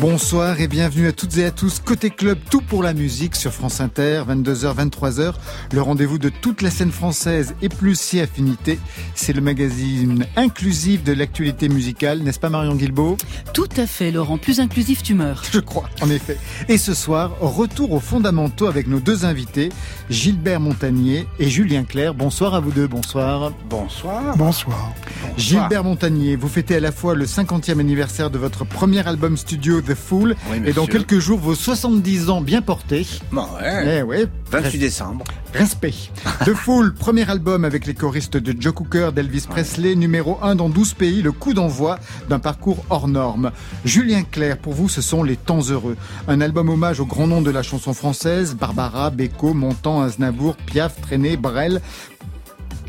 Bonsoir et bienvenue à toutes et à tous. Côté club, tout pour la musique sur France Inter, 22h, 23h. Le rendez-vous de toute la scène française et plus si affinité. C'est le magazine inclusif de l'actualité musicale, n'est-ce pas Marion Guilbault Tout à fait, Laurent. Plus inclusif, tu meurs. Je crois, en effet. Et ce soir, retour aux fondamentaux avec nos deux invités, Gilbert Montagnier et Julien Clerc. Bonsoir à vous deux, bonsoir. Bonsoir. Bonsoir. Gilbert Montagnier, vous fêtez à la fois le 50e anniversaire de votre premier album studio The Fool Oui, et dans quelques jours vos 70 ans bien portés. Bon, ouais. Eh ouais, 28 décembre. Respect. The Fool, premier album avec les choristes de Joe Cooker, d'Elvis Presley, numéro 1 dans 12 pays, le coup d'envoi d'un parcours hors norme. Julien Clerc, pour vous, ce sont les temps heureux. Un album hommage aux grands noms de la chanson française, Barbara, Beko, Montand, Aznavour, Piaf, Trenet, Brel.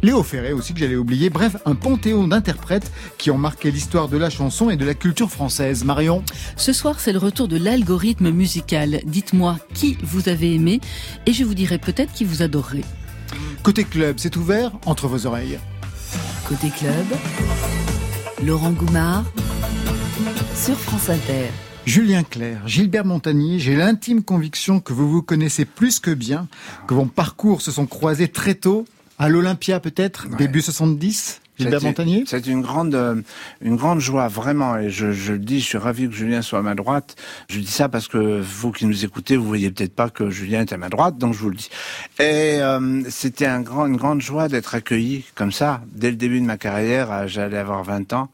Léo Ferré aussi que j'allais oublier. Bref, un panthéon d'interprètes qui ont marqué l'histoire de la chanson et de la culture française. Marion Ce soir, c'est le retour de l'algorithme musical. Dites-moi qui vous avez aimé et je vous dirai peut-être qui vous adorerait. Côté club, c'est ouvert entre vos oreilles. Côté club, Laurent Goumard sur France Inter. Julien Clerc, Gilbert Montagnier, j'ai l'intime conviction que vous vous connaissez plus que bien, que vos parcours se sont croisés très tôt, à l'Olympia peut-être, Ouais. début 70, Gilbert C'est- Montagnier C'est une grande, euh, une grande joie, vraiment. Et je, je le dis, je suis ravi que Julien soit à ma droite. Je dis ça parce que vous qui nous écoutez, vous voyez peut-être pas que Julien est à ma droite, donc je vous le dis. Et euh, c'était un grand, une grande joie d'être accueilli comme ça. Dès le début de ma carrière, j'allais avoir 20 ans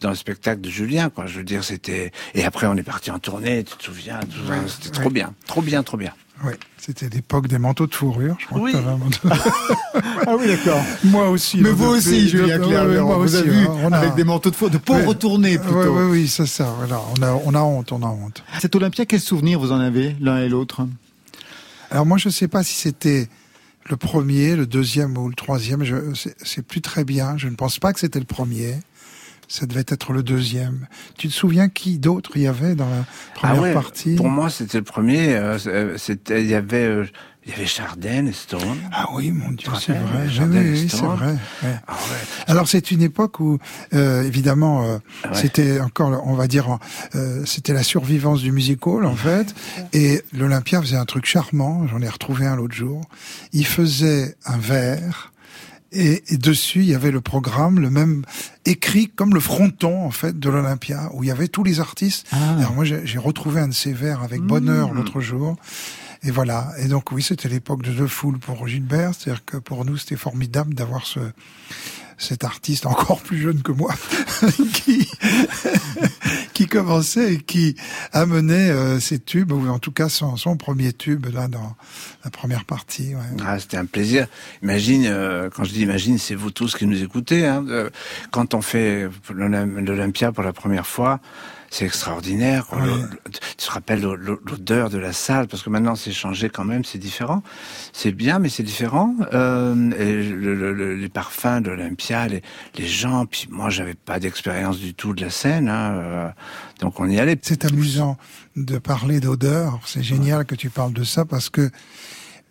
dans le spectacle de Julien, quoi. Je veux dire, c'était... Et après, on est parti en tournée, tu te souviens tout ça. C'était trop ouais. bien, trop bien, trop bien. Oui, c'était l'époque des manteaux de fourrure, je crois. Oui. que manteau- Ah oui, d'accord. moi aussi. Mais hein, vous aussi, Julien Clerc, ouais, on a aussi, vu hein, on a- avec des manteaux de faux, de pauvres retournés plutôt. Ouais, ouais, oui, c'est ça. Voilà, on a, on a honte, on a honte. Cet Olympia, quel souvenir vous en avez l'un et l'autre? Alors moi, je sais pas si c'était le premier, le deuxième ou le troisième. Je, c'est, c'est plus très bien. Je ne pense pas que c'était le premier. Ça devait être le deuxième. Tu te souviens qui d'autre il y avait dans la première Ah ouais, partie? Pour moi, c'était le premier. euh, euh, c'était, il y avait, euh, il y avait Chardin et Stone. Ah oui, mon Dieu, c'est vrai. Oui, Jardin oui, oui, c'est vrai. ouais. Ah ouais. Alors c'est une époque où, euh, évidemment, euh, Ouais. c'était encore, on va dire, euh, c'était la survivance du music hall en fait. Et l'Olympia faisait un truc charmant. J'en ai retrouvé un l'autre jour. Il faisait un verre. Et, et dessus, il y avait le programme, le même écrit comme le fronton en fait de l'Olympia, où il y avait tous les artistes. Ah. Alors moi, j'ai retrouvé un de ces verres avec bonheur l'autre jour. Et voilà. Et donc oui, c'était l'époque de The Fool pour Gilbert. C'est-à-dire que pour nous, c'était formidable d'avoir ce cet artiste encore plus jeune que moi qui commençait et qui amenait euh, ses tubes ou en tout cas son, premier tube là dans la première partie. Ah, c'était un plaisir. Imagine, euh, quand je dis imagine, c'est vous tous qui nous écoutez. Hein, euh, quand on fait l'Olym- l'Olympia pour la première fois, c'est extraordinaire. quoi. Ouais. Le- le- tu te rappelles l'o- l'o- l'odeur de la salle, parce que maintenant c'est changé quand même, c'est différent. C'est bien, mais c'est différent. Euh, et le- le- le- les parfums de l'Olympia, les, les gens. Puis moi, j'avais pas d'expérience du tout de la scène, hein, euh, donc on y allait. C'est amusant de parler d'odeur. C'est génial que tu parles de ça parce que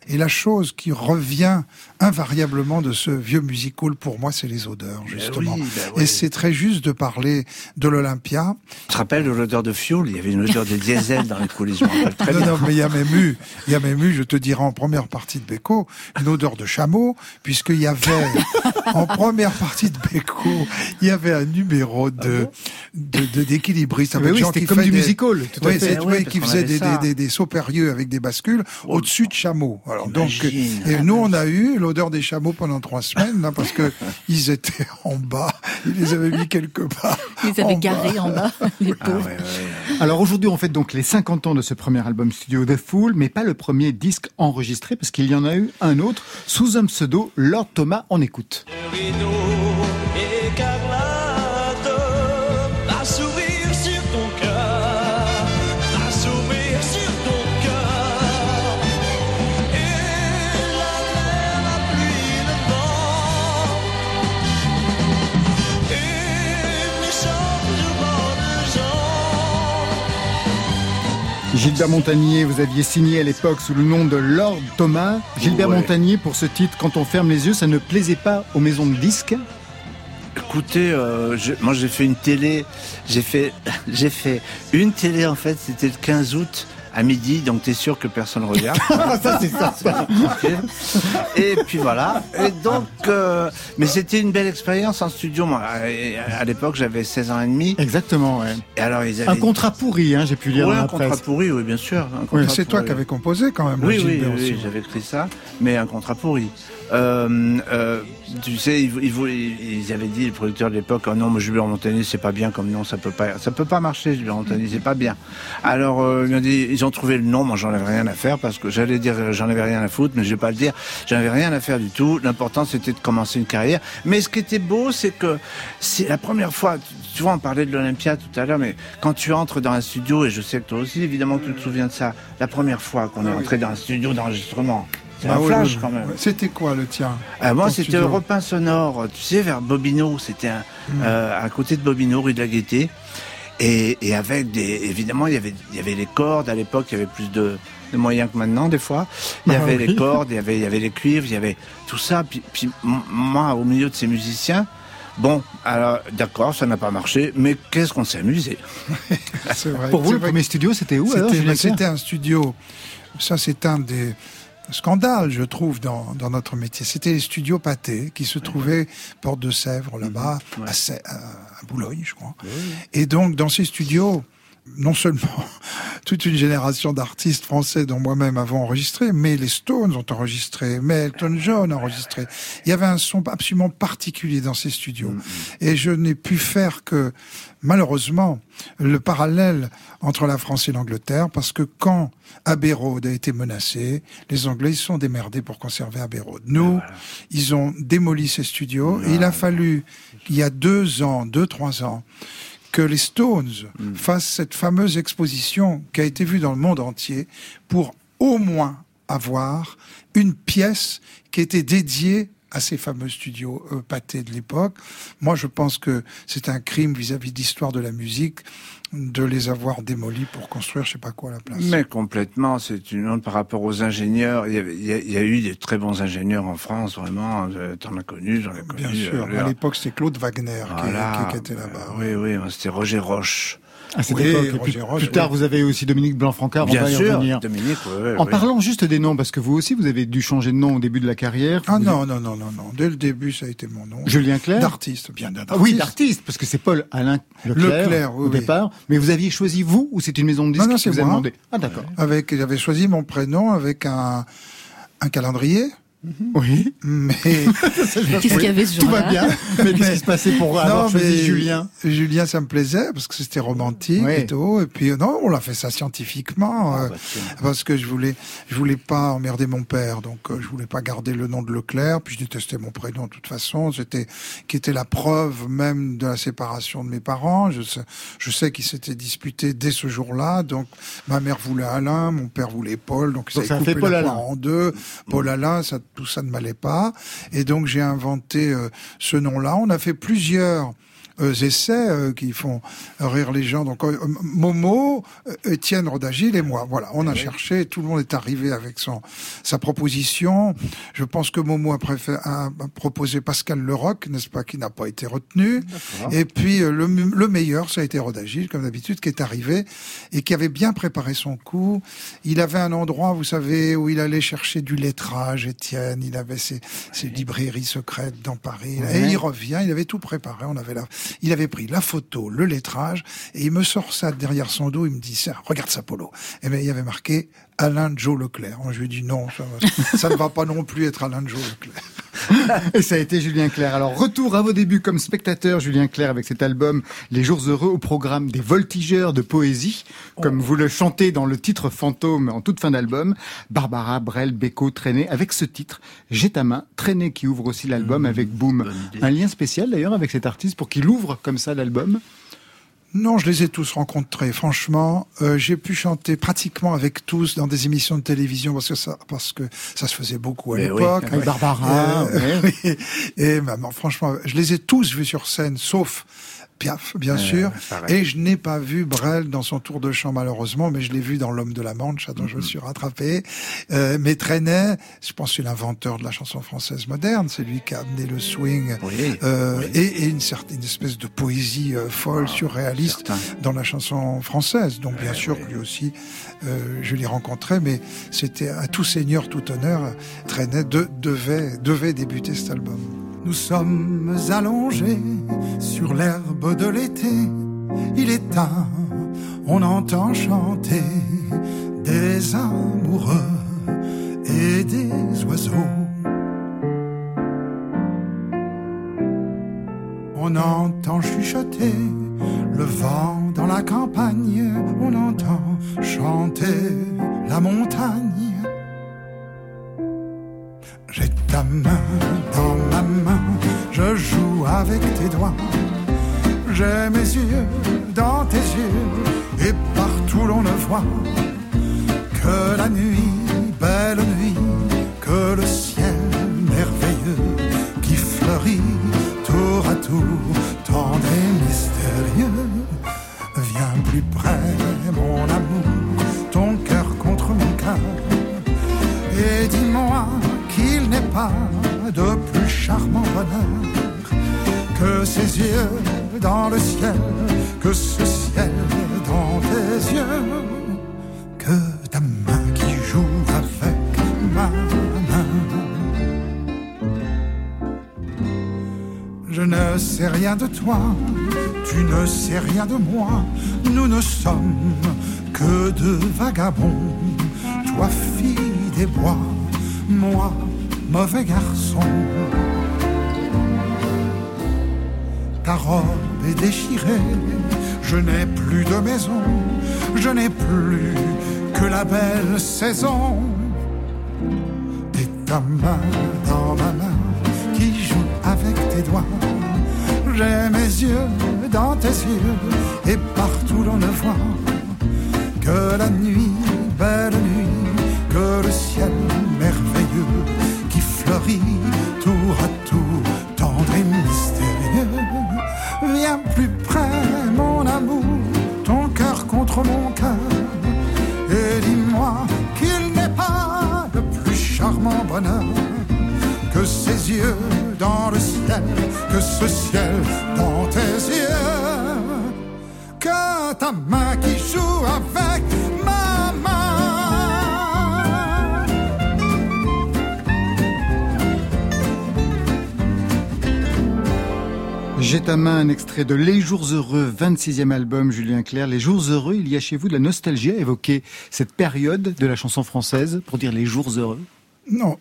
et la chose qui revient invariablement de ce vieux musical pour moi, c'est les odeurs justement. oui, ben. Et c'est très juste de parler de l'Olympia. Tu te rappelles de l'odeur de fioul? Il y avait une odeur de diesel dans les coulisses. Je me rappelle très non, bien. non, mais il y a même eu, il y a même eu, je te dirais en première partie de Beko, une odeur de chameau, puisqu'il y avait, en première partie de Beko, il y avait un numéro de, de, de- d'équilibriste Ah avec bah oui, gens c'était qui comme fait du des- musical, tout à Oui, fait. c'est- Ah oui, ouais, qui faisait des, des, des, des sauts périlleux avec des bascules au-dessus de chameaux. Alors, donc, et nous, on a eu l'odeur des chameaux pendant trois semaines, là, parce que ils étaient en bas. Ils les avaient mis quelque part. Ils en avaient bas. garé en bas, les Ah pauvres. ouais, ouais, ouais. Alors aujourd'hui, on fête donc les 50 ans de ce premier album studio The Fool, mais pas le premier disque enregistré, parce qu'il y en a eu un autre, sous un pseudo, Lord Thomas, on écoute. rideau Gilbert Montagnier, vous aviez signé à l'époque sous le nom de Lord Thomas. Gilbert Ouais. Montagnier, pour ce titre, quand on ferme les yeux, ça ne plaisait pas aux maisons de disques Écoutez, euh, je- moi j'ai fait une télé, j'ai fait, j'ai fait une télé en fait, c'était le 15 août à midi, donc t'es sûr que personne regarde. Ah, ça c'est ça. Ok. Et puis voilà. Et donc, euh, mais c'était une belle expérience en studio. Moi, à, l'époque, j'avais 16 ans et demi. Exactement, ouais. Et alors ils avaient Un contrat pourri, hein, j'ai pu lire Ouais, dans un contrat pourri, oui, bien sûr. contrat c'est toi qui avais composé quand même. Oui, oui, oui, oui, j'avais écrit ça, mais un contrat pourri. Euh, euh, tu sais, ils, ils, ils avaient dit, le producteur de l'époque, oh non, mais Gilbert Montagnier, c'est pas bien comme nom, ça peut pas, ça peut pas marcher, Gilbert Montagnier, c'est pas bien. Alors, euh, ils, ont dit, ils ont trouvé le nom, moi j'en avais rien à faire, parce que j'allais dire, j'en avais rien à foutre, mais je vais pas le dire, j'en avais rien à faire du tout, l'important c'était de commencer une carrière. Mais ce qui était beau, c'est que c'est la première fois, tu- vois, on parlait de l'Olympia tout à l'heure, mais quand tu entres dans un studio, et je sais que toi aussi, évidemment, tu te souviens de ça, la première fois qu'on est entré dans un studio d'enregistrement, c'est Ah un oui, flash oui, quand même. C'était quoi le tien Euh, moi, c'était Europe 1 sonore, tu sais, vers Bobino. C'était un- euh, à côté de Bobino, rue de la Gaîté. Et, et avec des, évidemment, il y avait, il y avait les cordes. À l'époque, il y avait plus de, de moyens que maintenant, des fois. Il y Ah avait oui. les cordes, il y avait, il y avait les cuivres, il y avait tout ça. Puis, moi, au milieu de ces musiciens, bon, alors, d'accord, ça n'a pas marché, mais qu'est-ce qu'on s'est amusé. C'est vrai. Pour vous, le vrai premier studio, c'était où C'était un studio. Ça, c'est un des scandales, je trouve, dans, dans notre métier. C'était les studios Pâté qui se trouvaient porte de Sèvres, là-bas, Mhm. Ouais. à, Sè- à- à Boulogne, je crois. Et donc, dans ces studios, non seulement toute une génération d'artistes français dont moi-même avons enregistré, mais les Stones ont enregistré, mais Elton John a enregistré. Il y avait un son absolument particulier dans ces studios. Et je n'ai pu faire que, malheureusement, le parallèle entre la France et l'Angleterre, parce que quand Abbey Road a été menacé, les Anglais se sont démerdés pour conserver Abbey Road. Nous, ils ont démoli ces studios, et il a fallu, il y a deux ans, deux, trois ans, que les Stones fassent cette fameuse exposition qui a été vue dans le monde entier pour au moins avoir une pièce qui était dédiée à ces fameux studios euh, pâtés de l'époque. Moi, je pense que c'est un crime vis-à-vis de l'histoire de la musique de les avoir démolis pour construire je sais pas quoi à la place. Mais complètement, c'est une honte par rapport aux ingénieurs. Il y, a, il y a eu des très bons ingénieurs en France, vraiment. Euh, T'en as connu, j'en ai connu. Bien sûr, euh, à l'époque c'était Claude Wagner qui- voilà. qui, qui était là-bas. Oui, oui, c'était Roger Roche. À cette Oui, époque. Plus, Roche, plus tard, oui. vous avez aussi Dominique Blanc-Francard, on Bien va y sûr, revenir. Dominique. ouais, En parlant juste des noms, parce que vous aussi, vous avez dû changer de nom au début de la carrière. Ah non, non, non, non, non. Dès le début, ça a été mon nom. Julien Clerc D'artiste, bien Ah oui, artiste. d'artiste, parce que c'est Paul Alain Leclerc, Leclerc, oui, au oui. départ. Mais vous aviez choisi vous ou c'est une maison de disques Non, non, qui vous a demandé? Ah d'accord. Avec, j'avais choisi mon prénom avec un, un calendrier, Oui. mais Qu'est-ce qu'il y avait ce Tout va bien. Mais qu'est-ce qui se passait pour avoir Non, choisi mais Julien Julien, ça me plaisait parce que c'était romantique Ouais. et tout. Et puis non, on l'a fait ça scientifiquement euh, bah, parce que je voulais, je voulais pas emmerder mon père, donc euh, je voulais pas garder le nom de Leclerc. Puis je détestais mon prénom de toute façon. C'était qui était la preuve même de la séparation de mes parents. Je sais, je sais qu'ils s'étaient disputés dès ce jour-là. Donc ma mère voulait Alain, mon père voulait Paul. Donc, Donc ça ça a fait coupé Paul la Alain. poire en deux. Paul Alain, ça, tout ça ne m'allait pas. Et donc j'ai inventé euh, ce nom-là. On a fait plusieurs essais euh, qui font rire les gens. Donc euh, Momo, euh, Étienne Rodagil et moi. Voilà, on a cherché. Tout le monde est arrivé avec son sa proposition. Je pense que Momo a, préféré, a, proposé Pascal Leroc, n'est-ce pas, qui n'a pas été retenu. Et puis euh, le, le meilleur, ça a été Rodagil, comme d'habitude, qui est arrivé et qui avait bien préparé son coup. Il avait un endroit, vous savez, où il allait chercher du lettrage, Étienne. Il avait ses, ses librairies secrètes dans Paris. Et il revient, il avait tout préparé. On avait la, il avait pris la photo, le lettrage, et il me sort ça derrière son dos. Il me dit, regarde ça, Polo. Et bien, il y avait marqué Alain Joe Leclerc. Moi, je lui ai dit non, ça, va- ça ne va pas non plus être Alain Joe Leclerc. Et ça a été Julien Clerc. Alors, retour à vos débuts comme spectateur, Julien Clerc, avec cet album Les Jours Heureux au programme des voltigeurs de poésie, comme vous le chantez dans le titre fantôme en toute fin d'album. Barbara, Brel, Beko, Traîné, avec ce titre, J'ai ta main, Traîné qui ouvre aussi l'album avec Boom. Un lien spécial d'ailleurs avec cet artiste pour qu'il ouvre comme ça l'album. Non, je les ai tous rencontrés. Franchement, euh, j'ai pu chanter pratiquement avec tous dans des émissions de télévision parce que ça, parce que ça se faisait beaucoup à oui. l'époque. Avec Barbara, Euh, ouais. oui. Et maman, franchement, je les ai tous vus sur scène, sauf Piaf, bien sûr. Et je n'ai pas vu Brel dans son tour de chant malheureusement, mais je l'ai vu dans L'homme de la Manche, dont je me mhm. suis rattrapé. Euh, mais Trenet, je pense c'est l'inventeur de la chanson française moderne. C'est lui qui a amené le swing euh, Et, une certaine espèce de poésie euh, folle, ah, surréaliste dans la chanson française. Donc bien sûr, lui aussi, euh, je l'ai rencontré, mais c'était à tout seigneur, tout honneur. Trenet de, devait, devait débuter cet album. Nous sommes allongés sur l'herbe de l'été. Il est tard, on entend chanter des amoureux et des oiseaux. On entend chuchoter le vent dans la campagne, on entend chanter la montagne. J'ai ta main dans ma main, je joue avec tes doigts. J'ai mes yeux dans tes yeux, et partout l'on ne voit que la nuit, belle nuit, que le ciel merveilleux qui fleurit tour à tour, tendre et mystérieux. Viens plus près, mon amour, ton cœur contre mon cœur, et dis-moi qu'il n'est pas de plus charmant bonheur ces yeux dans le ciel, que ce ciel dans tes yeux, que ta main qui joue avec ma main. Je ne sais rien de toi, tu ne sais rien de moi, nous ne sommes que deux vagabonds, toi fille des bois, moi mauvais garçon. Ta robe est déchirée, je n'ai plus de maison, je n'ai plus que la belle saison. Et ta main dans ma main qui joue avec tes doigts. J'ai mes yeux dans tes yeux et partout l'on ne voit que la nuit, belle nuit, que le ciel tour à tour, tendre et mystérieux. Viens plus près, mon amour, ton cœur contre mon cœur. Et dis-moi qu'il n'est pas le plus charmant bonheur que ces yeux dans le ciel, que ce ciel dans tes yeux, que ta main qui joue avec J'ai ta main un extrait de Les Jours Heureux, 26e album Julien Clerc. Les Jours Heureux, il y a chez vous de la nostalgie à évoquer cette période de la chanson française pour dire les jours heureux Non,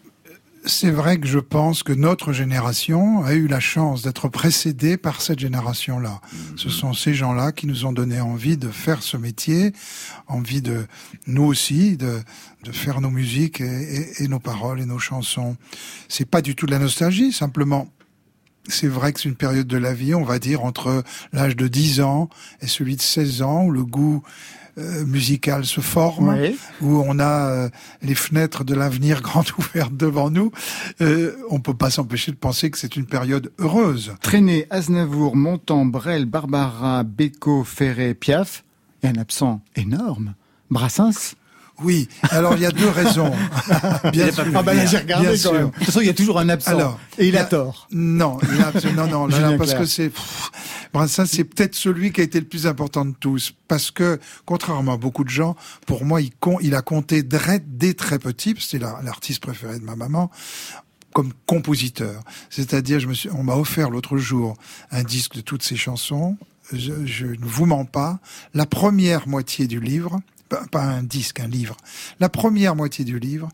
c'est vrai que je pense que notre génération a eu la chance d'être précédée par cette génération-là. Mhm. Ce sont ces gens-là qui nous ont donné envie de faire ce métier, envie de, nous aussi, de, de faire nos musiques et, et nos paroles et nos chansons. C'est pas du tout de la nostalgie, simplement c'est vrai que c'est une période de la vie, on va dire, entre l'âge de 10 ans et celui de 16 ans, où le goût euh, musical se forme, où on a euh, les fenêtres de l'avenir grandes ouvertes devant nous. Euh, on peut pas s'empêcher de penser que c'est une période heureuse. Traîner Aznavour, Montand, Brel, Barbara, Beko, Ferré, Piaf, et un absent énorme, Brassens. Oui, alors il y a deux raisons. bien sûr. Ah bah là j'ai regardé quand même. De toute façon, il y a toujours un absent. Alors, et il a, tort. Non, il a, non, non, là, parce que c'est ça c'est peut-être celui qui a été le plus important de tous, parce que contrairement à beaucoup de gens, pour moi, il, il a compté dès très petit, c'était l'artiste préféré de ma maman comme compositeur. C'est-à-dire, je me suis, on m'a offert l'autre jour un disque de toutes ses chansons. Je, je ne vous mens pas. La première moitié du livre, pas un disque, un livre. La première moitié du livre,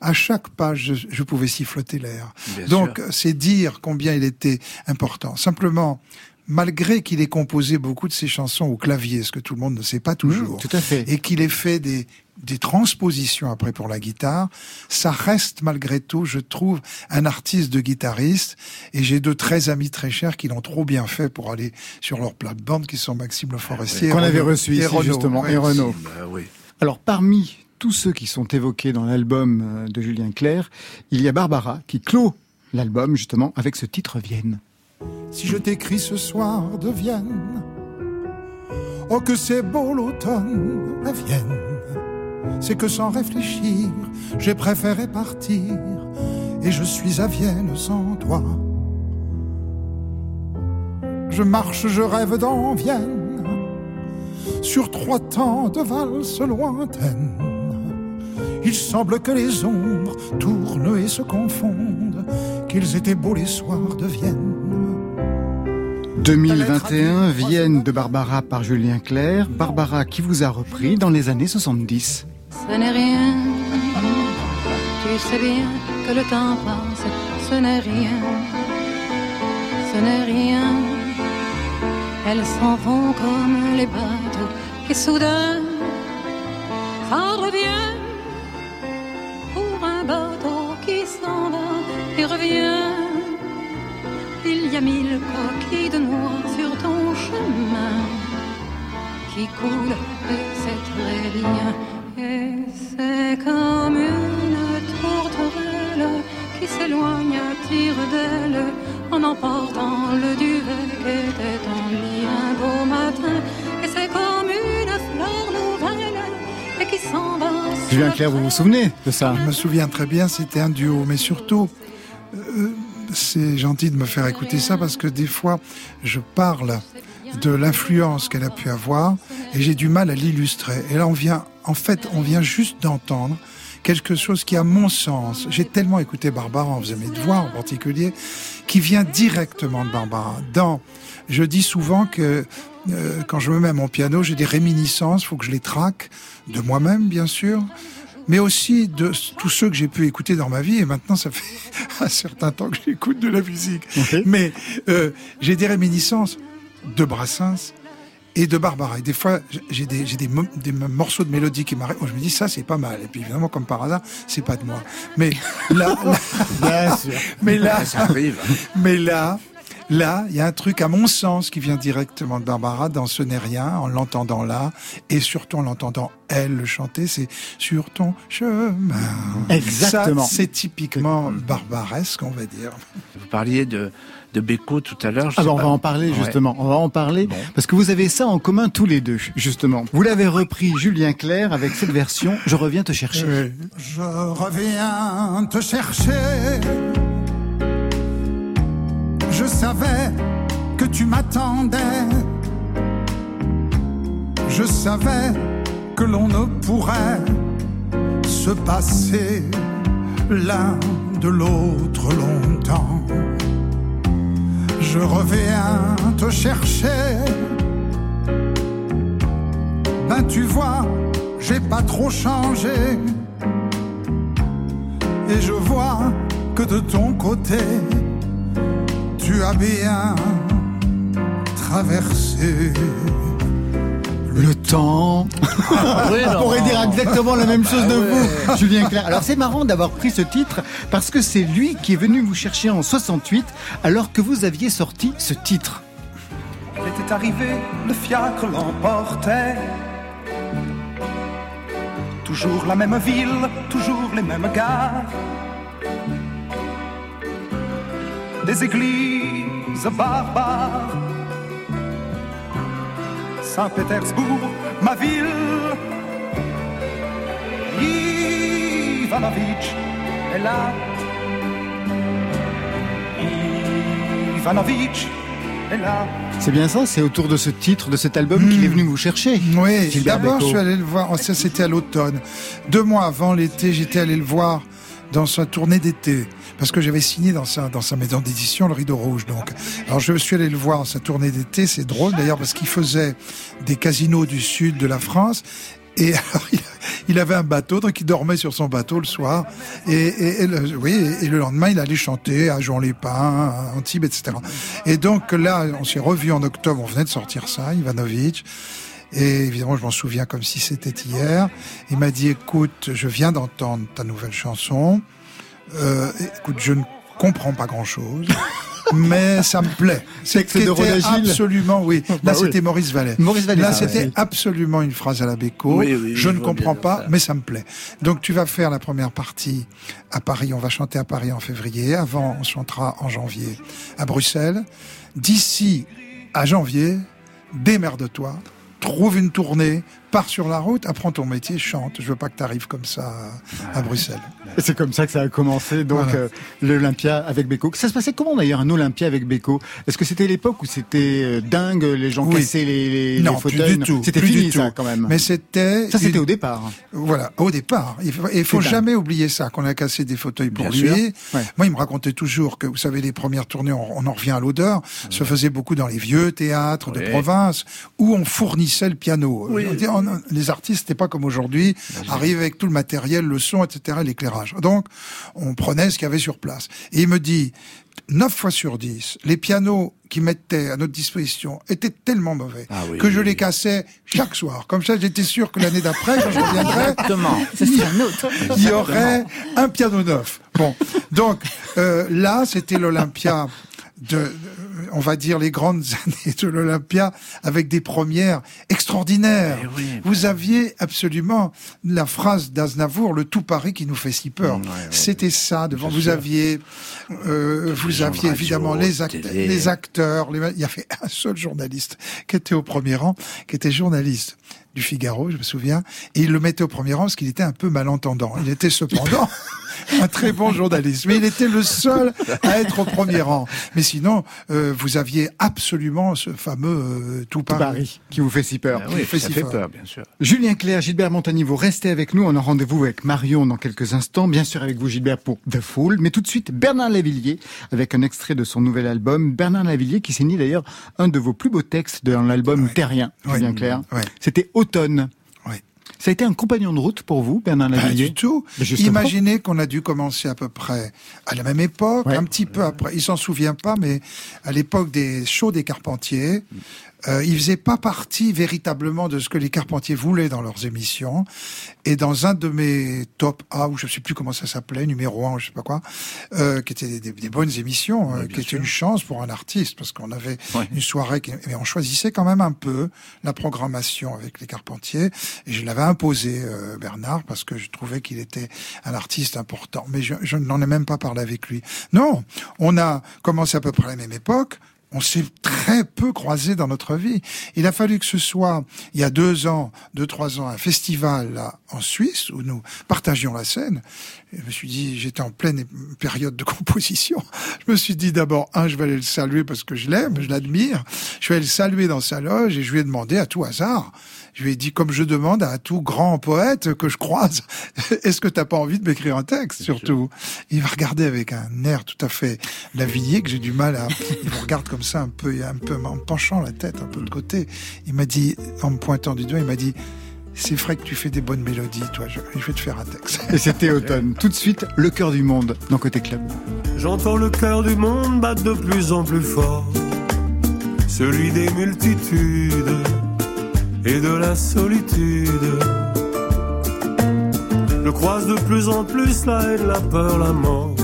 à chaque page, je, pouvais siffloter l'air. Donc, c'est dire combien il était important. Simplement, malgré qu'il ait composé beaucoup de ses chansons au clavier, ce que tout le monde ne sait pas toujours, tout à fait. et qu'il ait fait des, des transpositions après pour la guitare, ça reste malgré tout, je trouve, un artiste de guitariste. Et j'ai deux très amis très chers qui l'ont trop bien fait pour aller sur leur plate-bande, qui sont Maxime Le Forestier. Qu'on avait reçu ici, justement, et Renaud. Bah oui. Alors, parmi tous ceux qui sont évoqués dans l'album euh, de Julien Clerc, il y a Barbara qui clôt l'album, justement, avec ce titre Vienne. si je t'écris ce soir de Vienne. Oh que c'est beau l'automne à Vienne. C'est que sans réfléchir, j'ai préféré partir et je suis à Vienne sans toi. Je marche, je rêve dans Vienne, sur trois temps de valses lointaines. Il semble que les ombres tournent et se confondent, qu'ils étaient beaux les soirs de Vienne. 2021, Vienne de Barbara par Julien Clerc. Barbara qui vous a repris dans les années 70. Ce n'est rien, tu sais bien que le temps passe, ce n'est rien, ce n'est rien. Elles s'en vont comme les bateaux et soudain, ça revient pour un bateau qui s'en va et revient. Il y a mille coquilles de noix sur ton chemin qui coulent et c'est très bien. Et c'est comme une tourterelle qui s'éloigne à tire d'aile en emportant le duvet qui était en lit un beau matin. Et c'est comme une fleur nouvelle et qui s'en va. Julien Clerc, vous vous souvenez de ça Je me souviens très bien, c'était un duo, mais surtout, c'est gentil de me faire écouter ça parce que des fois, je parle de l'influence qu'elle a pu avoir et j'ai du mal à l'illustrer. Et là, on vient, en fait, on vient juste d'entendre quelque chose qui, à mon sens, j'ai tellement écouté Barbara, on faisait mes devoirs en particulier, qui vient directement de Barbara. Dans, je dis souvent que euh, quand je me mets à mon piano, j'ai des réminiscences, faut que je les traque de moi-même, bien sûr, mais aussi de tous ceux que j'ai pu écouter dans ma vie. Et maintenant, ça fait un certain temps que j'écoute de la musique. Mais euh, j'ai des réminiscences de Brassens et de Barbara. Et des fois, j'ai des, j'ai des, des morceaux de mélodie qui m'arrêtent. Moi, je me dis, ça, c'est pas mal. Et puis, évidemment, comme par hasard, c'est pas de moi. Mais là, là- Bien sûr. mais là, Ça arrive. mais là, là, il y a un truc, à mon sens, qui vient directement de Barbara dans Ce n'est rien, en l'entendant là, et surtout en l'entendant elle le chanter, c'est sur ton chemin. Exactement. C'est typiquement barbaresque, on va dire. Vous parliez de, de Beko tout à l'heure. je Ah ben on va en parler Ouais. justement, on va en parler parce que vous avez ça en commun tous les deux justement. Vous l'avez repris Julien Clerc avec cette version Je reviens te chercher. Je reviens te chercher. Je savais que tu m'attendais. Je savais que l'on ne pourrait se passer l'un de l'autre longtemps. Je reviens te chercher. Ben tu vois, j'ai pas trop changé. Et je vois que de ton côté, tu as bien traversé. Le temps. on pourrait dire exactement la même chose de vous, Julien Clerc. Alors c'est marrant d'avoir pris ce titre parce que c'est lui qui est venu vous chercher en 68 alors que vous aviez sorti ce titre. était arrivé, le fiacre l'emportait. Toujours la même ville, toujours les mêmes gares. Des églises barbares. Saint-Pétersbourg, ma ville. Ivanovitch est là. Ivanovitch est là. C'est bien ça, c'est autour de ce titre, de cet album qu'il est venu vous chercher. Oui, d'abord, je suis allé le voir. oh, Ça, c'était à l'automne. Deux mois avant l'été, j'étais allé le voir dans sa tournée d'été. Parce que j'avais signé dans sa, dans sa maison d'édition le Rideau Rouge, donc. Alors, je suis allé le voir dans sa tournée d'été. C'est drôle, d'ailleurs, parce qu'il faisait des casinos du sud de la France. Et alors, il, avait un bateau, donc il dormait sur son bateau le soir. Et, et, et le, oui, et le lendemain, il allait chanter à Jean-les-Pins, à Antibes, etc. Et donc là, on s'est revu en octobre. On venait de sortir ça, Ivanovic. Et évidemment, je m'en souviens comme si c'était hier. Il m'a dit, écoute, je viens d'entendre ta nouvelle chanson. Euh, écoute, je ne comprends pas grand-chose. mais ça me plaît. Gilles. absolument, oui. Là, Bah oui. c'était Maurice Vallet. Maurice Vallet, Là, c'était oui. absolument une phrase à la Béco. Oui, oui, je je ne comprends pas, ça. mais ça me plaît. Donc, tu vas faire la première partie à Paris. On va chanter à Paris en février. Avant, on chantera en janvier à Bruxelles. D'ici à janvier, démerde-toi. Trouve une tournée, pars sur la route, apprends ton métier, chante. Je veux pas que tu arrives comme ça à, à Bruxelles. Et c'est comme ça que ça a commencé, donc Voilà. euh, l'Olympia avec Beko. Ça se passait comment d'ailleurs un Olympia avec Beko? Est-ce que c'était l'époque où c'était euh, dingue, les gens Oui. cassaient les, les, non, les fauteuils plus du tout. C'était fini du ça tout. quand même. Mais c'était ça c'était une- au départ. Voilà, au départ. Il faut, il faut jamais oublier ça, qu'on a cassé des fauteuils pour Bien lui. Ouais. Moi, il me racontait toujours que, vous savez, les premières tournées, on, on en revient à l'odeur, se faisait beaucoup dans les vieux théâtres de province, où on fournissait le piano. Oui. On on- les artistes, c'était pas comme aujourd'hui, arrivent avec tout le matériel, le son, etc., l'éclairage. Donc, on prenait ce qu'il y avait sur place. Et il me dit, 9 fois sur 10, les pianos qui mettaient à notre disposition étaient tellement mauvais Ah oui, que je oui, les cassais chaque soir. Comme ça, j'étais sûr que l'année d'après, quand je reviendrais, il y aurait un piano neuf. Bon, donc euh, là, c'était l'Olympia de, on va dire, les grandes années de l'Olympia avec des premières extraordinaires. Eh oui, Vous aviez absolument la phrase d'Aznavour, le tout Paris qui nous fait si peur. Mm, ouais, ouais, C'était ça devant. Vous sûr. aviez, euh, vous aviez radio, évidemment les, act- télé. les acteurs. les- il y avait un seul journaliste qui était au premier rang, qui était journaliste du Figaro, je me souviens, et il le mettait au premier rang parce qu'il était un peu malentendant. Il était cependant un très bon journaliste, mais il était le seul à être au premier rang. Mais sinon, euh, vous aviez absolument ce fameux euh, tout Tout Paris. Paris qui vous fait si peur. Ah oui, fait ça si fait peur, bien sûr. Julien Clerc, Gilbert Montagny, vous restez avec nous. On a rendez-vous avec Marion dans quelques instants. Bien sûr avec vous, Gilbert, pour The Fool. Mais tout de suite, Bernard Lavillier, avec un extrait de son nouvel album. Bernard Lavillier qui signait d'ailleurs un de vos plus beaux textes dans l'album Ouais. Terrien, Ouais. Julien Clerc. Ouais. C'était Automne. Ouais. Ça a été un compagnon de route pour vous, Bernard Pas Lavillier du tout. Imaginez qu'on a dû commencer à peu près à la même époque, Ouais. un petit peu après. Il s'en souvient pas, mais à l'époque des shows des Carpentiers, euh, il faisait pas partie véritablement de ce que les Carpentiers voulaient dans leurs émissions. Et dans un de mes top A, ou je sais plus comment ça s'appelait, numéro 1, je sais pas quoi, euh, qui étaient des, des- des bonnes émissions, euh, qui étaient une chance pour un artiste, parce qu'on avait une soirée, qui, mais on choisissait quand même un peu la programmation avec les Carpentiers. Et je l'avais imposé, euh, Bernard, parce que je trouvais qu'il était un artiste important. Mais je, je n'en ai même pas parlé avec lui. Non, on a commencé à peu près à la même époque. On s'est très peu croisés dans notre vie. Il a fallu que ce soit, il y a deux ans, deux, trois ans, un festival là, en Suisse où nous partagions la scène. Et je me suis dit, j'étais en pleine période de composition. Je me suis dit d'abord, un, je vais aller le saluer parce que je l'aime, je l'admire. Je vais aller le saluer dans sa loge et je lui ai demandé à tout hasard. Je lui ai dit, comme je demande à tout grand poète que je croise, est-ce que t'as pas envie de m'écrire un texte, surtout? Il va regarder avec un air tout à fait lavillier que j'ai du mal à, il me regarde comme ça un peu, un peu, en penchant la tête un peu de côté. Il m'a dit, en me pointant du doigt, il m'a dit, c'est vrai que tu fais des bonnes mélodies, toi, je, je vais te faire un texte. Et c'était Automne. Tout de suite, le cœur du monde dans Côté Club. J'entends le cœur du monde battre de plus en plus fort, celui des multitudes et de la solitude. Je croise de plus en plus la haine, la peur, la mort.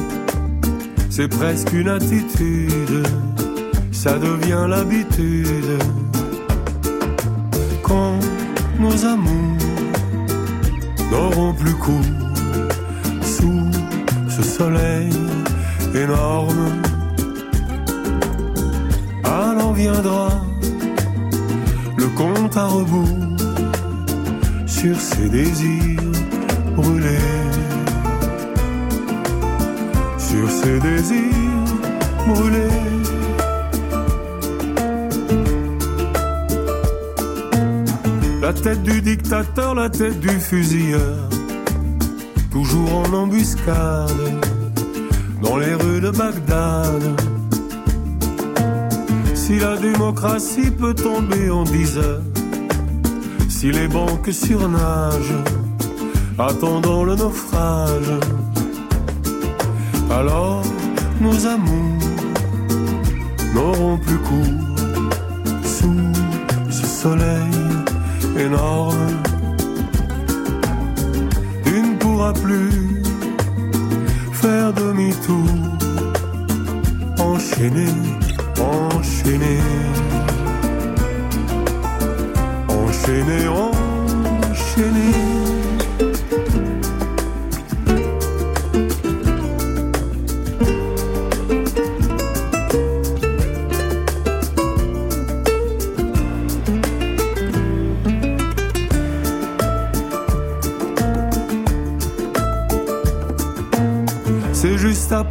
C'est presque une attitude, ça devient l'habitude. Quand nos amours n'auront plus cours sous ce soleil énorme. Alors viendra le compte à rebours sur ses désirs brûlés. Sur ses désirs brûlés. La tête du dictateur, la tête du fusilleur, toujours en embuscade dans les rues de Bagdad. Si la démocratie peut tomber en dix heures, si les banques surnagent, attendant le naufrage, alors nos amours n'auront plus cours sous ce soleil énorme. Tu ne pourras plus faire demi-tour en enchaîné, enchaîné, enchaîné, enchaîné.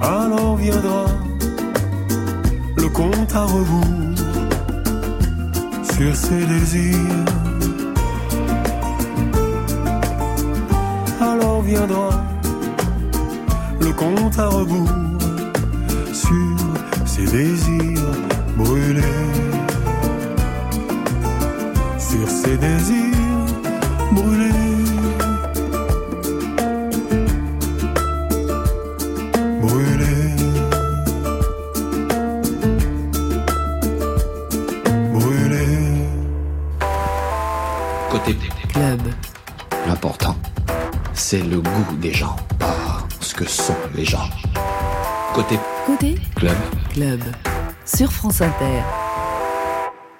Alors viendra le compte à rebours sur ses désirs. Alors viendra le compte à rebours sur ses désirs c'est le goût des gens, pas ce que sont les gens. Côté Côté club, Club. Sur France Inter.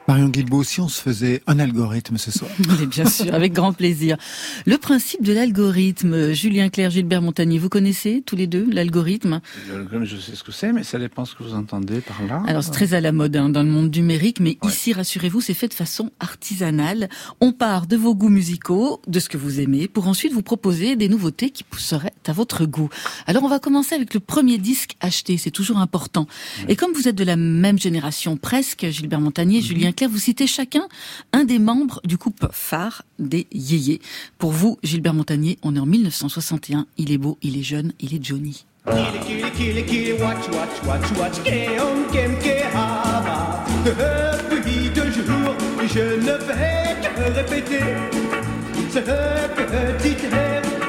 Marion Guilbault, si on se faisait un algorithme ce soir Mais bien sûr, avec grand plaisir. Le principe de l'algorithme, Julien Clerc, Gilbert Montagnier, vous connaissez tous les deux l'algorithme? Je sais ce que c'est, mais ça dépend ce que vous entendez par là. Alors c'est très à la mode hein, dans le monde numérique, mais ici, rassurez-vous, c'est fait de façon artisanale. On part de vos goûts musicaux, de ce que vous aimez, pour ensuite vous proposer des nouveautés qui seraient à votre goût. Alors on va commencer avec le premier disque acheté, c'est toujours important. Et comme vous êtes de la même génération presque, Gilbert Montagnier, Julien Vous citez chacun un des membres du couple phare des Yéyés. Pour vous, Gilbert Montagnier, on est en 1961, il est beau, il est jeune, il est Johnny. Ce petit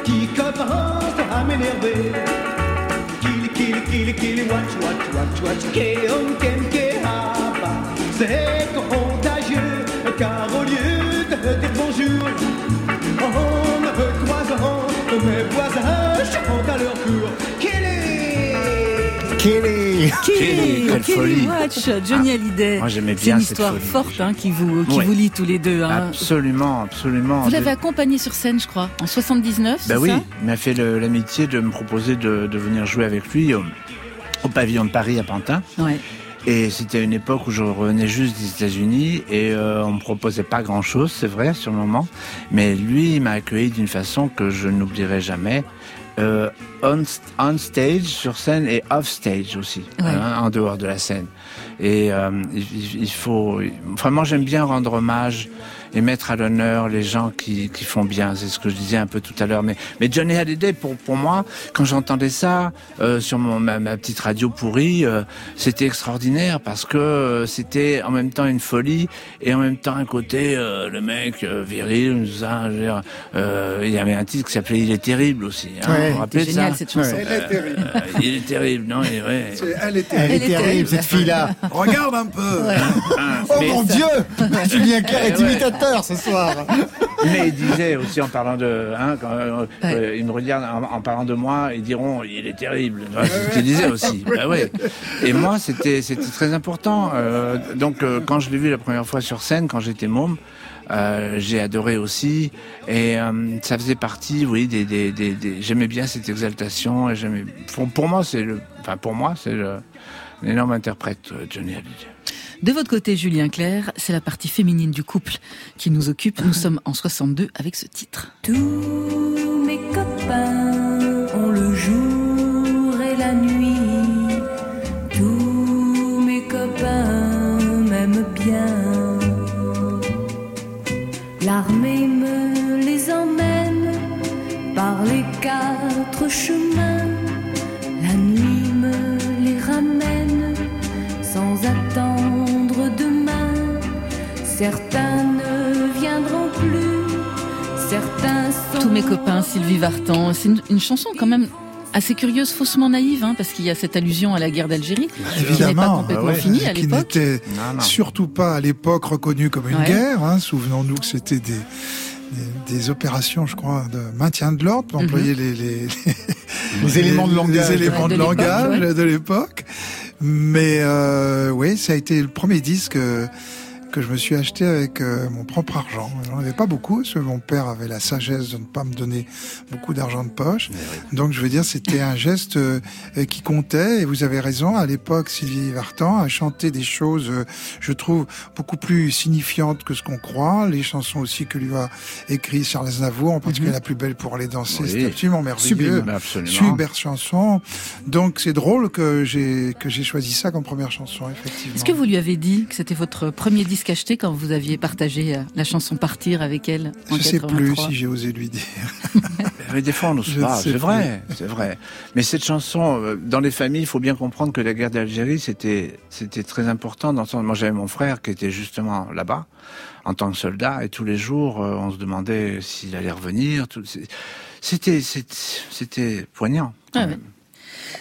qui commence à m'énerver. C'est contagieux, car au lieu de dire bonjour, en me croisant, mes voisins chantent à leur tour. Kelly Kelly, quelle folie. Watch, Johnny Hallyday. Moi, j'aimais C'est bien une cette histoire folie. forte hein, qui vous qui vous lie tous les deux. Hein. Absolument, absolument. Vous l'avez accompagné sur scène, je crois, en 79, c'est Ben oui, ça il m'a fait l'amitié de me proposer de, de venir jouer avec lui au, au pavillon de Paris à Pantin. Ouais. Et c'était une époque où je revenais juste des États-Unis et euh, on me proposait pas grand-chose, c'est vrai, sur le moment. Mais lui, il m'a accueilli d'une façon que je n'oublierai jamais. Euh, on, on stage, sur scène, et off stage aussi, Ouais. hein, en dehors de la scène. Et euh, il, il- il faut... Vraiment, j'aime bien rendre hommage et mettre à l'honneur les gens qui, qui font bien. C'est ce que je disais un peu tout à l'heure. Mais, mais Johnny Hallyday, pour, pour moi, quand j'entendais ça euh, sur mon, ma, ma petite radio pourrie, euh, c'était extraordinaire parce que euh, c'était en même temps une folie et en même temps un côté, euh, le mec euh, viril, tout ça, je veux dire, euh, il y avait un titre qui s'appelait Il est terrible aussi. Hein, Ouais, vous vous rappelez génial ça cette chanson. Ouais. Elle est terrible. Euh, Il est terrible, non il est vrai. C'est- Elle est terrible. est Elle est terrible, cette fille-là. Regarde un peu. Oh Mais- mon Dieu Julien Clerc est Eh ce soir. Mais il disait aussi en parlant de, hein, quand euh, euh, ils me regardent en, en parlant de moi, ils diront il est terrible. C'est ce qu'il disait aussi. Bah ouais. Et moi, c'était c'était très important. Euh, donc euh, quand je l'ai vu la première fois sur scène, quand j'étais môme. J'ai adoré aussi et ça faisait partie oui des, des, des, des- j'aimais bien cette exaltation et j'aimais pour, pour moi c'est le enfin pour moi c'est le l'énorme interprète Johnny Hallyday De votre côté, Julien Clerc, c'est la partie féminine du couple qui nous occupe. Nous sommes en 62 avec ce titre. Tous mes copains ont le jour et la nuit. Tous mes copains m'aiment bien. L'armée me les emmène par les quatre chemins. Certains ne viendront plus, certains sont... Tous mes copains, Sylvie Vartan. C'est une, une chanson quand même assez curieuse, faussement naïve, hein, parce qu'il y a cette allusion à la guerre d'Algérie, qui n'est pas Évidemment, complètement bah ouais, finie à qui l'époque. n'était surtout pas à l'époque reconnue comme une Ouais. guerre. Hein. Souvenons-nous que c'était des, des, des opérations, je crois, de maintien de l'ordre, pour Mhm. employer les, les, Les éléments de langage. les éléments de, de l'époque, langage ouais. de l'époque. Mais euh, oui, ça a été le premier disque euh, que je me suis acheté avec euh, mon propre argent. J'en avais pas beaucoup, parce que mon père avait la sagesse de ne pas me donner beaucoup d'argent de poche. Donc je veux dire, c'était un geste euh, qui comptait. Et vous avez raison, à l'époque, Sylvie Vartan a chanté des choses, euh, je trouve, beaucoup plus signifiantes que ce qu'on croit. Les chansons aussi que lui a écrit Charles Aznavour, en particulier La plus belle pour aller danser, Oui. c'était absolument merveilleux. Sublime, absolument. Super chanson. Donc c'est drôle que j'ai que j'ai choisi ça comme première chanson, effectivement. Est-ce que vous lui avez dit que c'était votre premier disque acheté quand vous aviez partagé euh, la chanson Partir avec elle en Je sais 83 plus si j'ai osé lui dire. Mais des fois, on n'ose pas. sais C'est vrai, c'est vrai. Mais cette chanson, euh, dans les familles, il faut bien comprendre que la guerre d'Algérie, c'était, c'était très important. Sens, moi, j'avais mon frère qui était justement là-bas, en tant que soldat, et tous les jours, euh, on se demandait s'il allait revenir. C'était, c'était, c'était poignant. quand Ah même. ouais.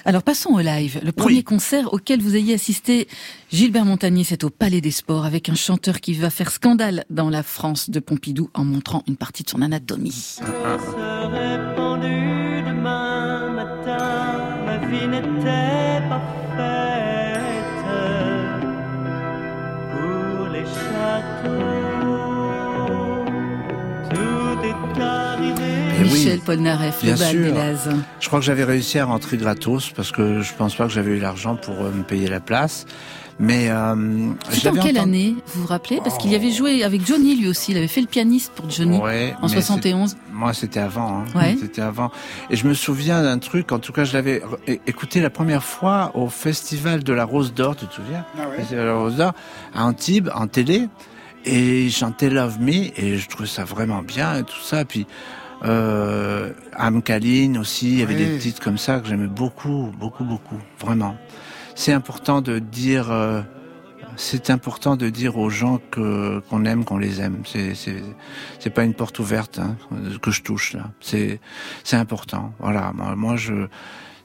Alors passons au live. Le premier Oui. concert auquel vous ayez assisté, Gilbert Montagnier, c'est au Palais des Sports avec un chanteur qui va faire scandale dans la France de Pompidou en montrant une partie de son anatomie. serait pendu demain matin, ma vie n'était Michel Polnareff, le bien bal sûr. des Lazes. Je crois que j'avais réussi à rentrer gratos parce que je pense pas que j'avais eu l'argent pour euh, me payer la place. Mais euh, C'était en quelle entendu- année, vous vous rappelez? Parce qu'il y avait joué avec Johnny lui aussi, il avait fait le pianiste pour Johnny Ouais, en mais 71. c'est- Moi, c'était avant. Hein. Ouais. C'était avant. Et je me souviens d'un truc. En tout cas, je l'avais écouté la première fois au festival de la Rose d'Or. Tu te souviens? Festival de la Rose d'Or à Antibes, en télé. Et il chantait Love Me et je trouvais ça vraiment bien et tout ça. Puis euh, Am Kaline aussi. Il y avait Oui. des titres comme ça que j'aimais beaucoup, beaucoup, beaucoup. Vraiment. C'est important de dire. euh, c'est important de dire aux gens que qu'on aime, qu'on les aime. C'est c'est c'est pas une porte ouverte hein, que je touche là. C'est c'est important. Voilà. Moi, moi, je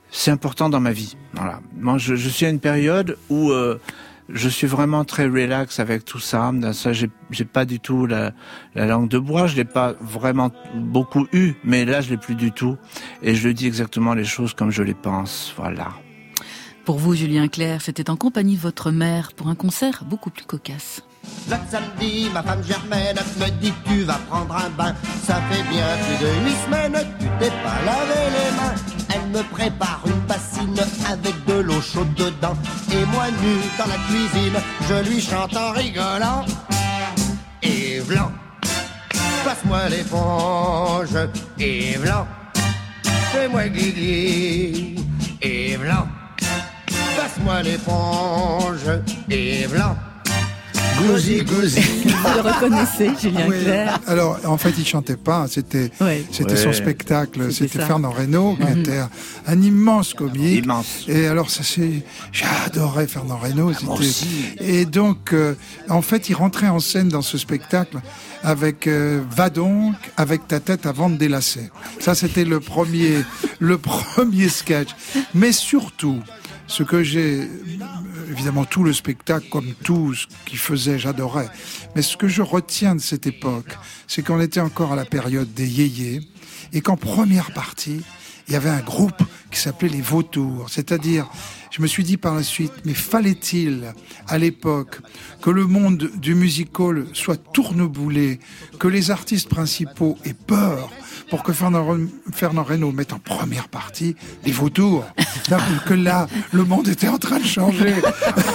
c'est important dans ma vie. Voilà. Moi je, je suis à une période où euh, je suis vraiment très relax avec tout ça. Ça, j'ai pas du tout la, la langue de bois. Je l'ai pas vraiment beaucoup eu, mais là, je l'ai plus du tout. Et je dis exactement les choses comme je les pense. Voilà. Pour vous, Julien Clerc, c'était en compagnie de votre mère pour un concert beaucoup plus cocasse. L'autre samedi, ma femme Germaine me dit tu vas prendre un bain. Ça fait bien plus de huit semaines tu t'es pas lavé les mains. Elle me prépare une bassine avec de l'eau chaude dedans. Et moi nu dans la cuisine, je lui chante en rigolant. Yves Blanc, passe-moi l'éponge. Yves Blanc, fais-moi gligli. Yves Blanc, passe-moi l'éponge. Yves Blanc. Gousi, gousi. Vous le reconnaissez, Julien Oui. Clerc Alors, en fait, il chantait pas. C'était, Ouais. c'était Ouais. son spectacle. C'était. Fernand Reynaud, qui Mhm. était un, un immense comique. Immense. Et alors, ça c'est, j'adorais Fernand Reynaud. Ah, moi c'était- aussi. Et donc, euh, en fait, il rentrait en scène dans ce spectacle avec euh, Va donc avec ta tête avant de délacer. Ça, c'était le premier, le premier sketch. Mais surtout, ce que j'ai, évidemment, tout le spectacle, comme tout ce qu'il faisait, j'adorais. Mais ce que je retiens de cette époque, c'est qu'on était encore à la période des yéyés et qu'en première partie, il y avait un groupe qui s'appelait les Vautours. C'est-à-dire, je me suis dit par la suite, mais fallait-il à l'époque que le monde du musical soit tourneboulé, que les artistes principaux aient peur pour que Fernand, Fernand Reynaud mette en première partie les Vautours? Que là, le monde était en train de changer.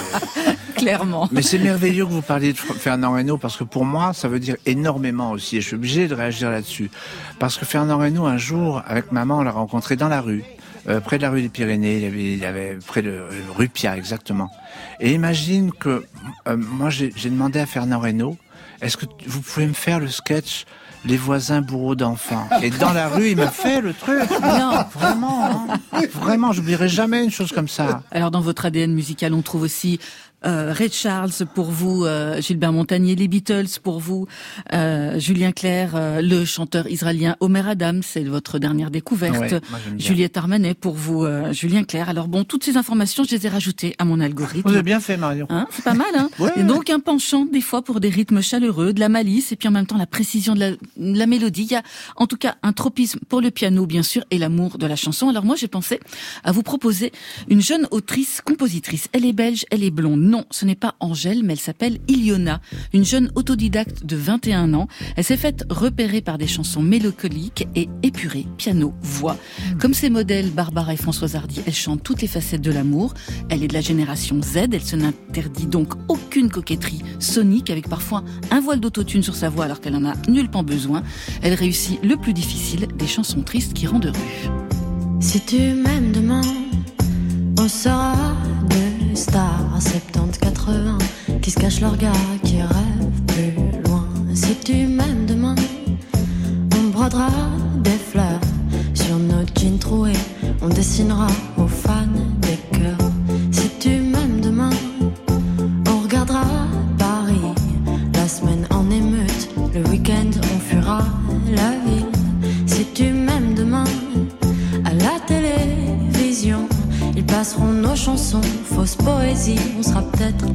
Clairement. Mais c'est merveilleux que vous parliez de Fernand Reynaud parce que pour moi, ça veut dire énormément aussi. Et je suis obligé de réagir là-dessus. Parce que Fernand Reynaud, un jour, avec maman, on l'a rencontré dans la rue, euh, près de la rue des Pyrénées. Il y avait, il y avait près de euh, rue Pia, exactement. Et imagine que euh, moi, j'ai demandé à Fernand Reynaud, est-ce que vous pouvez me faire le sketch les voisins bourreaux d'enfants? Et dans la rue, il m'a fait le truc. Non, vraiment, hein. vraiment, j'oublierai jamais une chose comme ça. Alors dans votre ADN musical, on trouve aussi Euh, Ray Charles pour vous, euh, Gilbert Montagnier, les Beatles pour vous, euh, Julien Clerc, euh, le chanteur israélien Omer Adam, c'est votre dernière découverte. Ouais, moi. Juliette Armanet pour vous, euh, Julien Clerc. Alors bon, toutes ces informations, je les ai rajoutées à mon algorithme. Vous avez bien fait, Marion. Hein, c'est pas mal, hein Ouais. Et donc un penchant des fois pour des rythmes chaleureux, de la malice et puis en même temps la précision de la, la mélodie. Il y a en tout cas un tropisme pour le piano bien sûr et l'amour de la chanson. Alors moi j'ai pensé à vous proposer une jeune autrice-compositrice. Elle est belge, elle est blonde. Non, ce n'est pas Angèle, mais elle s'appelle Iliona, une jeune autodidacte de 21 ans. Elle s'est faite repérer par des chansons mélancoliques et épurées, piano, voix. Comme ses modèles Barbara et Françoise Hardy, elle chante toutes les facettes de l'amour. Elle est de la génération Z, elle se n'interdit donc aucune coquetterie sonique avec parfois un voile d'autotune sur sa voix alors qu'elle en a nullement besoin. Elle réussit le plus difficile, des chansons tristes qui rendent heureux. Si tu m'aimes demain, on deux stars 70-80 qui se cachent leur gars, qui rêvent plus loin. Si tu m'aimes demain, on brodera des fleurs sur nos jeans troués, on dessinera aux fans des cœurs. Si tu m'aimes demain, on regardera Paris, la semaine en émeute, le week-end on fuira la ville. Si tu m'aimes demain, passeront nos chansons, fausse poésie, on sera peut-être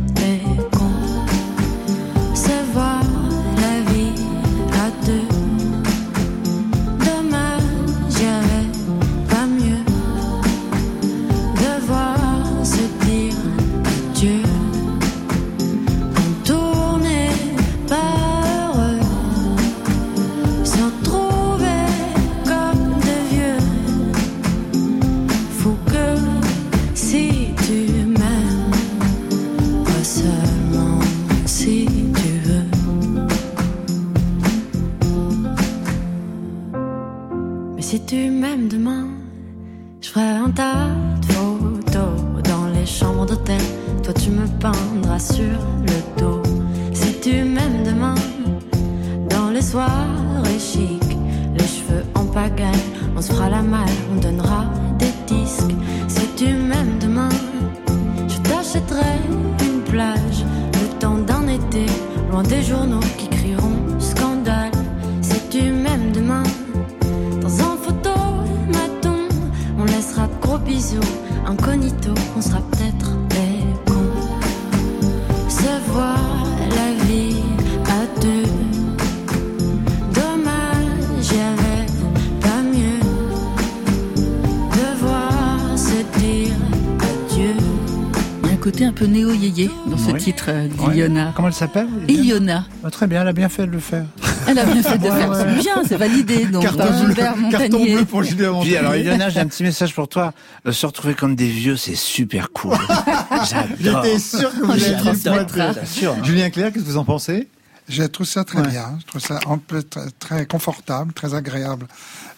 Comment elle s'appelle Iliona. Ah, Très bien, elle a bien fait de le faire. Elle a bien fait de Ouais, faire. C'est bien, c'est validé. Donc, Carton euh, bleu, Gilbert carton bleu pour Julien Puis Montagnier. alors, Ilona, j'ai un petit message pour toi. Euh, Se retrouver comme des vieux, c'est super cool. J'adore. J'étais sûr que vous alliez le. Bien sûr. Julien Clerc, qu'est-ce que vous en pensez? Je trouve ça très Ouais. bien. Je trouve ça un peu très, très confortable, très agréable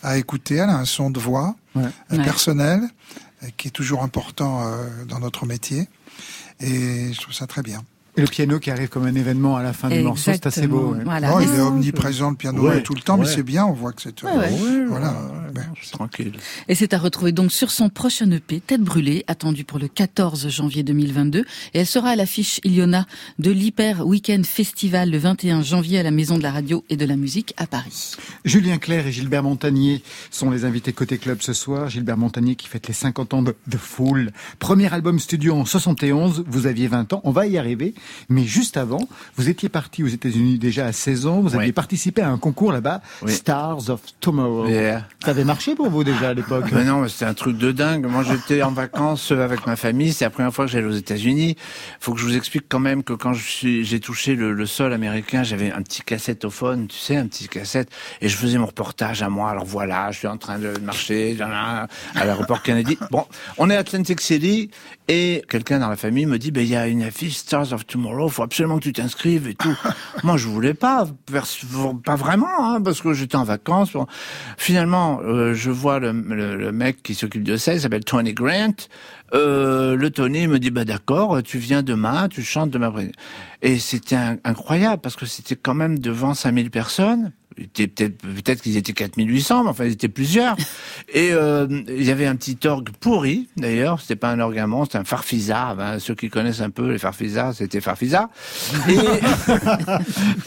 à écouter. Elle a un son de voix Ouais. euh, Ouais. personnel euh, qui est toujours important dans notre métier. Et je trouve ça très bien. Et le piano qui arrive comme un événement à la fin du morceau, c'est assez beau. ouais. Voilà. Oh, il est c'est- omniprésent, le piano Ouais. tout le temps, mais c'est bien. On voit que c'est. euh, Ouais, ouais. Voilà. Ben, Tranquille. Et c'est à retrouver donc sur son prochain EP, Tête brûlée, attendu pour le 14 janvier 2022. Et elle sera à l'affiche Iliona de l'Hyper Weekend Festival le 21 janvier à la Maison de la Radio et de la Musique à Paris. Julien Clerc et Gilbert Montagnier sont les invités côté club ce soir. Gilbert Montagnier qui fête les 50 ans de The Fool. Premier album studio en 71, vous aviez 20 ans, on va y arriver. Mais juste avant, vous étiez parti aux États-Unis déjà à 16 ans, vous aviez Oui. participé à un concours là-bas, Oui. Stars of Tomorrow. Yeah. Ça avait marché pour vous déjà à l'époque Ben non, c'était un truc de dingue. Moi, j'étais en vacances avec ma famille. C'est la première fois que j'allais aux États-Unis. Faut que je vous explique quand même que quand j'ai touché le, le sol américain, j'avais un petit cassettophone, tu sais, un petit cassette, et je faisais mon reportage à moi. Alors voilà, je suis en train de marcher à l'aéroport Kennedy. Bon, on est à Atlantic City, et quelqu'un dans la famille me dit, ben il y a une affiche Stars of Tomorrow, faut absolument que tu t'inscrives et tout. moi, je voulais pas, pas vraiment, hein, parce que j'étais en vacances. Bon. Finalement, euh, je vois le, le- le mec qui s'occupe de ça, il s'appelle Tony Grant. Euh, le Tony me dit bah d'accord, tu viens demain, tu chantes demain. Et c'était incroyable parce que c'était quand même devant 5000 personnes. Peut-être peut-être qu'ils étaient 4800, mais enfin ils étaient plusieurs. Et euh, il y avait un petit orgue pourri, d'ailleurs. C'était pas un orgue allemand, c'était un farfisa. Ben, ceux qui connaissent un peu les farfisa, c'était farfisa. Et,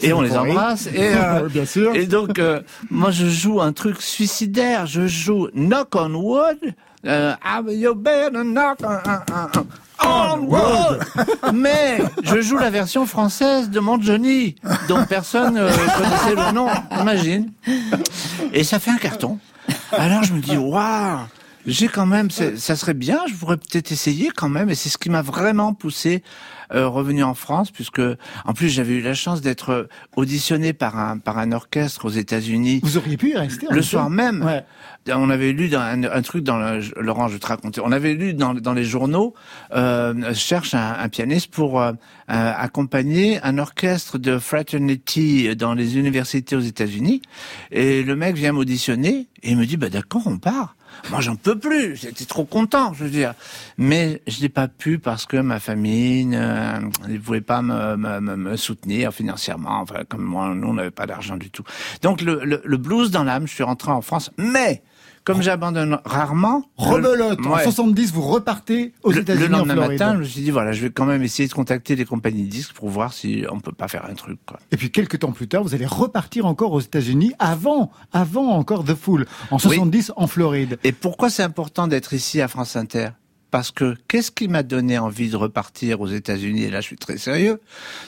et on les embrasse. Et, euh, Bien sûr. et donc, euh, moi, je joue un truc suicidaire. Je joue Knock on Wood. Euh, ah, you better knock on, on- on Mais je joue la version française de mon Johnny, dont personne euh, connaissait le nom. Imagine. Et ça fait un carton. Alors je me dis, waouh, j'ai quand même, ça serait bien, je pourrais peut-être essayer quand même. Et c'est ce qui m'a vraiment poussé euh, revenu en France, puisque en plus j'avais eu la chance d'être auditionné par un par un orchestre aux États-Unis. Vous auriez pu y rester. Le soir même, Ouais. on avait lu dans un, un truc dans le, Laurent, je vais te raconter. On avait lu dans, dans les journaux, euh, cherche un, un pianiste pour euh, euh, accompagner un orchestre de fraternity dans les universités aux États-Unis. Et le mec vient m'auditionner et il me dit bah d'accord, on part. Moi, j'en peux plus. J'étais trop content, je veux dire. Mais je n'ai pas pu parce que ma famille ne ne pouvait pas me, me, me- me soutenir financièrement. Enfin, comme moi, nous, on n'avait pas d'argent du tout. Donc, le, le, le blues dans l'âme, je suis rentré en France. Mais, comme j'abandonne rarement... Rebelote. je- En ouais. 70, vous repartez aux États-Unis le en lendemain Floride. matin, je me suis dit, voilà, je vais quand même essayer de contacter les compagnies disques pour voir si on peut pas faire un truc, quoi. Et puis quelques temps plus tard, vous allez repartir encore aux États-Unis avant, avant encore The Fool, en 70 en Floride. Et pourquoi c'est important d'être ici à France Inter? Parce que qu'est-ce qui m'a donné envie de repartir aux États-Unis? Et là, je suis très sérieux.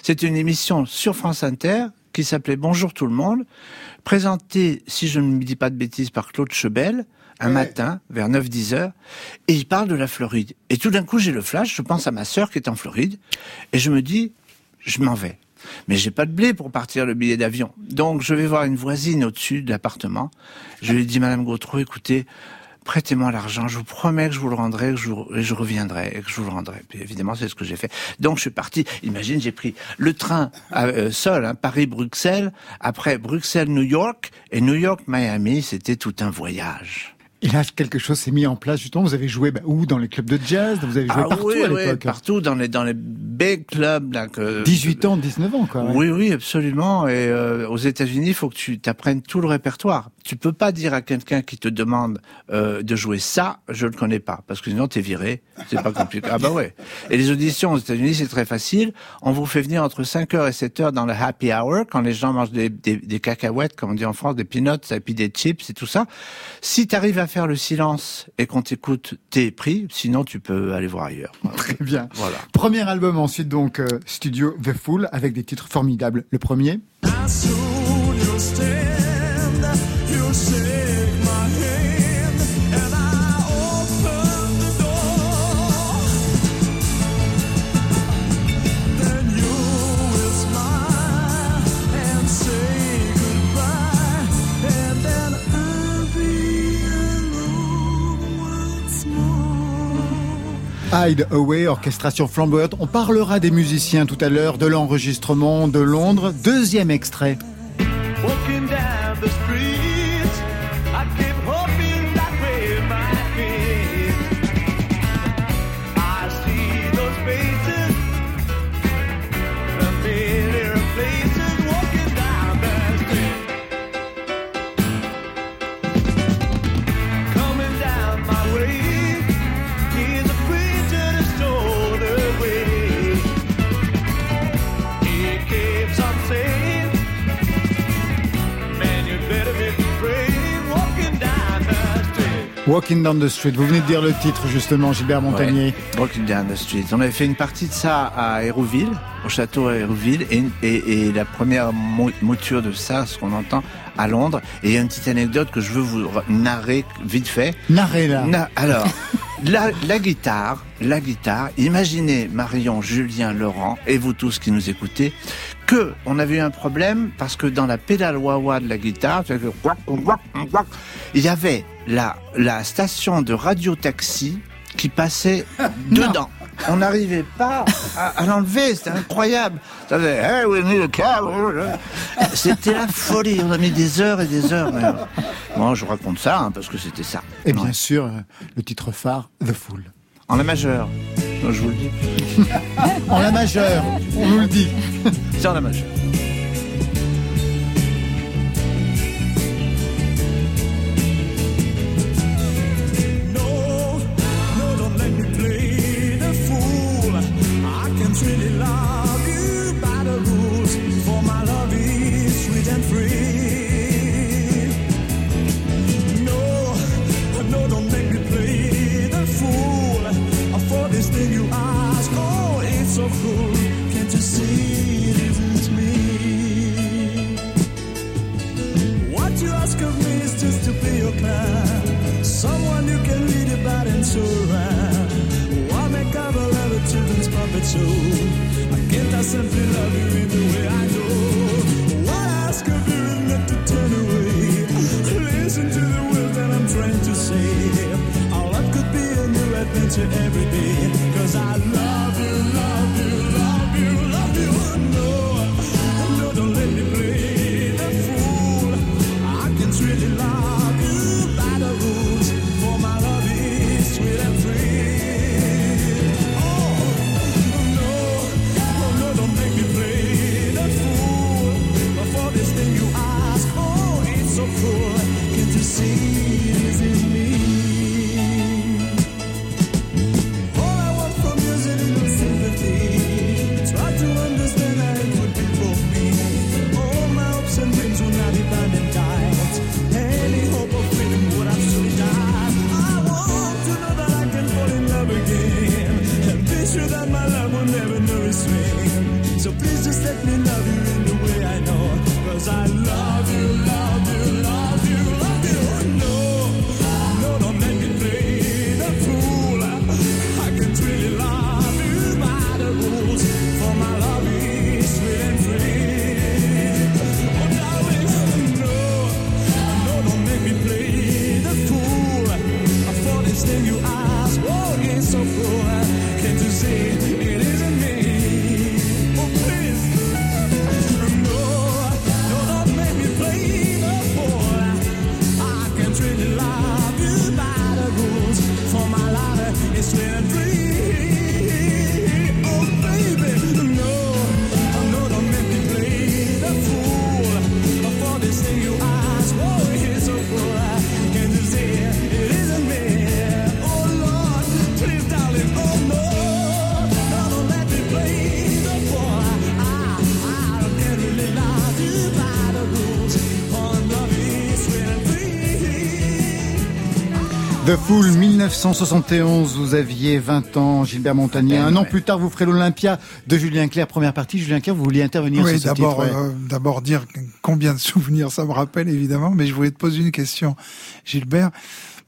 C'est une émission sur France Inter qui s'appelait Bonjour tout le monde, présentée, si je ne me dis pas de bêtises, par Claude Chebel, un matin, vers 9-10 heures, et il parle de la Floride. Et tout d'un coup, j'ai le flash, je pense à ma sœur qui est en Floride, et je me dis, je m'en vais. Mais j'ai pas de blé pour partir le billet d'avion. Donc je vais voir une voisine au-dessus de l'appartement. Je lui dis, Madame Gautreau, écoutez, prêtez-moi l'argent, je vous promets que je vous le rendrai, que je, je reviendrai, et que je vous le rendrai. Puis évidemment, c'est ce que j'ai fait. Donc je suis parti. Imagine, j'ai pris le train euh, seul, hein, Paris-Bruxelles, après Bruxelles-New York, et New York-Miami, c'était tout un voyage. Et là, quelque chose s'est mis en place, justement. Vous avez joué bah, où? Dans les clubs de jazz? Vous avez joué Ah partout oui, à oui, l'époque partout dans les dans les big clubs là que 18 ans, 19 ans, quoi. ouais. Oui, oui, absolument. Et euh, aux États-Unis, il faut que tu t'apprennes tout le répertoire. Tu peux pas dire à quelqu'un qui te demande euh, de jouer ça, je le connais pas, parce que sinon t'es viré. C'est pas compliqué. Ah bah ouais. Et les auditions aux États-Unis, c'est très facile. On vous fait venir entre 5 heures et 7 heures dans le happy hour, quand les gens mangent des, des, des cacahuètes, comme on dit en France, des peanuts, et puis des chips et tout ça. Si tu arrives à faire le silence et qu'on t'écoute, t'es pris. Sinon, tu peux aller voir ailleurs. Très bien. Voilà. Premier album, ensuite donc euh, Studio The Fool, avec des titres formidables. Le premier Hide Away, orchestration flamboyante. On parlera des musiciens tout à l'heure, de l'enregistrement de Londres. Deuxième extrait. Walking Down the Street. Vous venez de dire le titre justement, Gilbert Montagnier. Ouais. Walking Down the Street. On avait fait une partie de ça à Hérouville, au château à Hérouville, et, et, et la première mou- mouture de ça, ce qu'on entend à Londres. Et il y a une petite anecdote que je veux vous narrer vite fait. Narrez là. Na- alors, la, la guitare, la guitare. Imaginez Marion, Julien, Laurent et vous tous qui nous écoutez que on avait eu un problème parce que dans la pédale wah-wah de la guitare, il y avait la, la station de radio-taxi qui passait dedans. On n'arrivait pas à, à l'enlever, c'était incroyable. Ça faisait, hey, we need a car. C'était la folie, on a mis des heures et des heures. Moi, je raconte ça hein, parce que c'était ça. Et bien sûr, euh, le titre phare, The Fool. En la majeure. Je vous le dis. En la majeure, on nous le dit. C'est en la majeure. in your eyes. Oh, it's so cruel. Can't you see? The Fool 1971, vous aviez 20 ans, Gilbert Montagnier. Un an plus tard, vous ferez l'Olympia de Julien Clerc, première partie. Julien Clerc, vous vouliez intervenir Oui, sur ce d'abord, titre. ouais. euh, d'abord dire combien de souvenirs ça me rappelle, évidemment, mais je voulais te poser une question, Gilbert.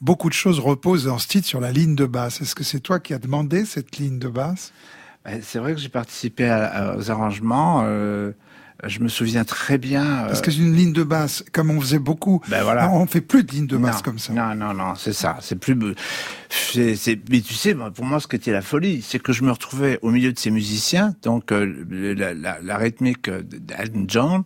Beaucoup de choses reposent dans ce titre sur la ligne de basse. Est-ce que c'est toi qui as demandé cette ligne de basse? Ben, C'est vrai que j'ai participé à- à- aux arrangements. euh, je me souviens très bien. euh, Parce que c'est une ligne de basse, comme on faisait beaucoup. Ben voilà. On fait plus de ligne de basse non, comme ça. Non, non, non, c'est ça. C'est plus. c'est- Mais tu sais, pour moi, ce qui était la folie, c'est que je me retrouvais au milieu de ces musiciens, donc euh, la, la, la rythmique d'Elton John.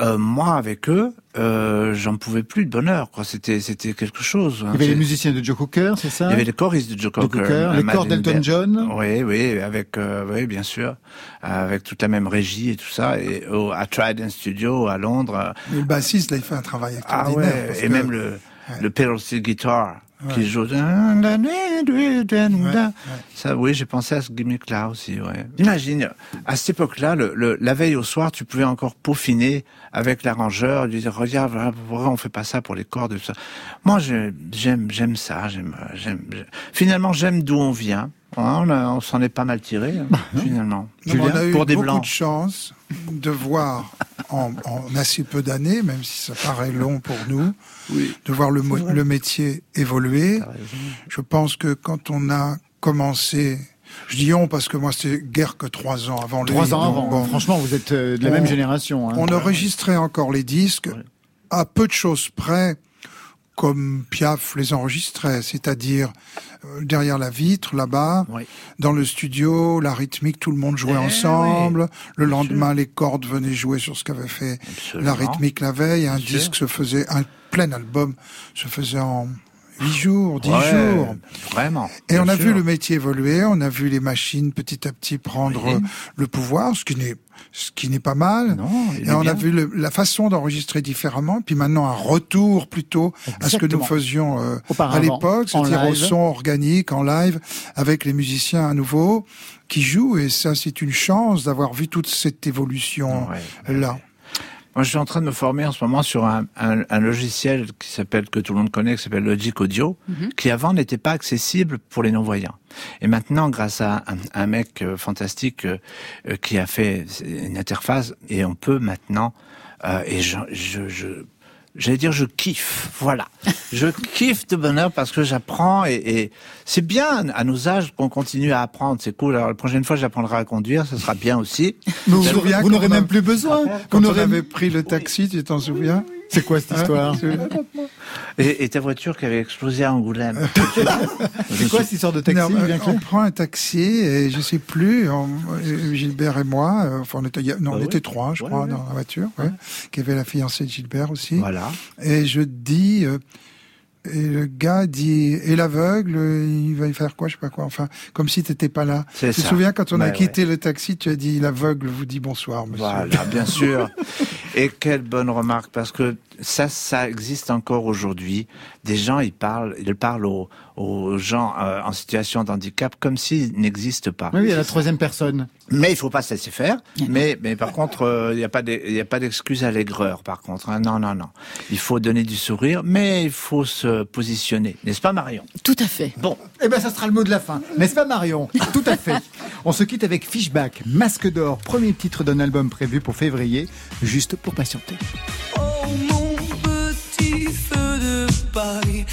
Euh, moi, avec eux, euh, j'en pouvais plus de bonheur. Quoi, c'était, c'était quelque chose. hein. Il y avait les musiciens de Joe Cooker, c'est ça? Il y avait les choristes de Joe Cocker, Cocker, les Madeleine d'Elton. John. Oui, oui, avec, euh, oui, bien sûr, avec toute la même régie et tout ça, et au, à Trident Studio à Londres. Mais le bassiste, là, il fait un travail ah extraordinaire. ouais, parce et que- même le, le pedal steel guitar Ouais. qui joue. Ça, oui, j'ai pensé à ce gimmick-là aussi. Ouais. Imagine, à cette époque-là, le, le- la veille au soir, tu pouvais encore peaufiner avec l'arrangeur, lui dire regarde, on fait pas ça pour les cordes et tout ça. Moi, j'aime, j'aime ça. J'aime. j'aime- Finalement, j'aime d'où on vient. On, s'en est pas mal tiré, hein, finalement. Non, on a eu pour des beaucoup blancs. de chance de voir en, en assez peu d'années, même si ça paraît long pour nous, de voir le, métier évoluer. Je pense que quand on a commencé, je dis on parce que moi c'était guère que trois ans avant. Trois ans avant. bon, Franchement, vous êtes euh, de la on- même génération. hein. On enregistrait encore les disques à peu de choses près, comme Piaf les enregistrait, c'est-à-dire euh, derrière la vitre, là-bas, dans le studio, la rythmique, tout le monde jouait Eh ensemble. oui, le lendemain, les cordes venaient jouer sur ce qu'avait fait la rythmique la veille. Un sûr. disque se faisait, un plein album se faisait en huit jours, dix Ouais, jours. Vraiment. Et on a sûr. vu le métier évoluer, on a vu les machines petit à petit prendre Oui. le pouvoir, ce qui n'est ce qui n'est pas mal. il et on bien. a vu le- la façon d'enregistrer différemment, puis maintenant un retour plutôt à ce que nous faisions euh, à l'époque, c'est-à-dire au son organique, en live, avec les musiciens à nouveau qui jouent. Et ça, c'est une chance d'avoir vu toute cette évolution là. Moi, je suis en train de me former en ce moment sur un, un- un logiciel qui s'appelle, que tout le monde connaît, qui s'appelle Logic Audio, Mhm. qui avant n'était pas accessible pour les non-voyants. Et maintenant, grâce à un, un mec euh, fantastique euh, euh, qui a fait une interface, et on peut maintenant, euh, et je, je, je, j'allais dire, je kiffe. Voilà. Je kiffe de bonheur parce que j'apprends et, et c'est bien à nos âges qu'on continue à apprendre. C'est cool. Alors la prochaine fois, j'apprendrai à conduire. Ce sera bien aussi. Mais vous, n'aurez même plus besoin. Quand Vous on avait pris le taxi, tu t'en souviens? C'est quoi cette histoire Et, et ta voiture qui avait explosé à Angoulême. C'est quoi cette histoire de taxi, Non, On prend un taxi et je sais plus, on- euh, Gilbert et moi, euh, enfin on était, non, Ah on oui. était trois, je Ouais, crois, ouais. dans la voiture, ouais, qui avait la fiancée de Gilbert aussi. Voilà. Et je dis, euh, et le gars dit, et l'aveugle, il va y faire quoi, je sais pas quoi, enfin, comme si t'étais pas là. Tu te souviens quand on a Ouais, quitté le taxi, tu as dit, l'aveugle vous dit bonsoir, monsieur. Voilà, bien sûr. Et quelle bonne remarque, parce que ça, ça existe encore aujourd'hui. Des gens, ils parlent, ils parlent aux, aux gens euh, en situation de handicap comme s'ils n'existent pas. Oui, oui, à la troisième personne. Mais il faut pas se laisser faire. Mais, mais par contre, euh, il n'y a pas d'e- il y a pas d'excuse à l'aigreur. Par contre, hein. non, non, non. Il faut donner du sourire, mais il faut se positionner, n'est-ce pas, Marion? Tout à fait. Bon, Eh ben, ça sera le mot de la fin. N'est-ce pas, Marion? Tout à fait. On se quitte avec Fishback, Masque d'or, premier titre d'un album prévu pour février, juste pour patienter. Oh mon de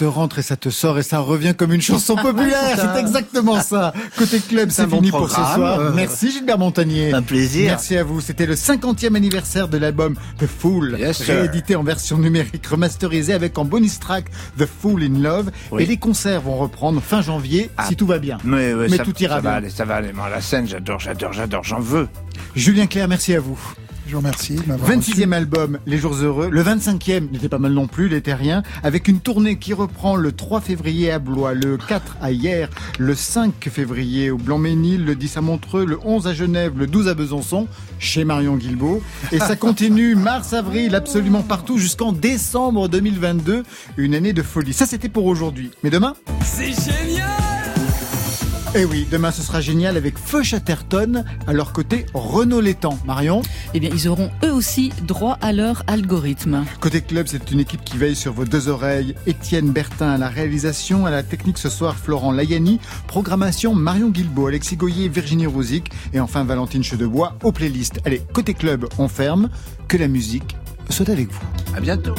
te rentre et ça te sort et ça revient comme une chanson populaire. C'est exactement ça. Côté club, C'est c'est bon fini pour ce soir. Euh, Merci Gilbert Montagnier. Un plaisir. Merci à vous. C'était le 50e anniversaire de l'album The Fool, Yes, réédité en version numérique, remasterisé avec en bonus track The Fool in Love. Oui. Et les concerts vont reprendre fin janvier Ah. si tout va bien. mais, ouais, Mais ça, tout ira ça bien. va aller, ça va aller. Moi, la scène, j'adore, j'adore, j'adore, j'en veux. Julien Clerc, merci à vous. Je vous remercie de m'avoir reçu. 26e album, Les Jours Heureux. Le 25e n'était pas mal non plus, les Terriens, avec une tournée qui reprend le 3 février à Blois, le 4 à Hier, le 5 février au Blanc-Ménil, le 10 à Montreux, le 11 à Genève, le 12 à Besançon, chez Marion Guilbault. Et ça continue mars-avril, absolument partout, jusqu'en décembre 2022. Une année de folie. Ça, c'était pour aujourd'hui. Mais demain? C'est génial Eh oui, demain ce sera génial avec Feu Chatterton à leur côté Renault Létang. Marion Eh bien, ils auront eux aussi droit à leur algorithme. Côté club, c'est une équipe qui veille sur vos deux oreilles. Étienne Bertin à la réalisation, à la technique ce soir Florent Layani, programmation Marion Guilbault, Alexis Goyer, Virginie Rosic et enfin Valentine Chedebois aux playlists. Allez, côté club, on ferme. Que la musique soit avec vous. À bientôt.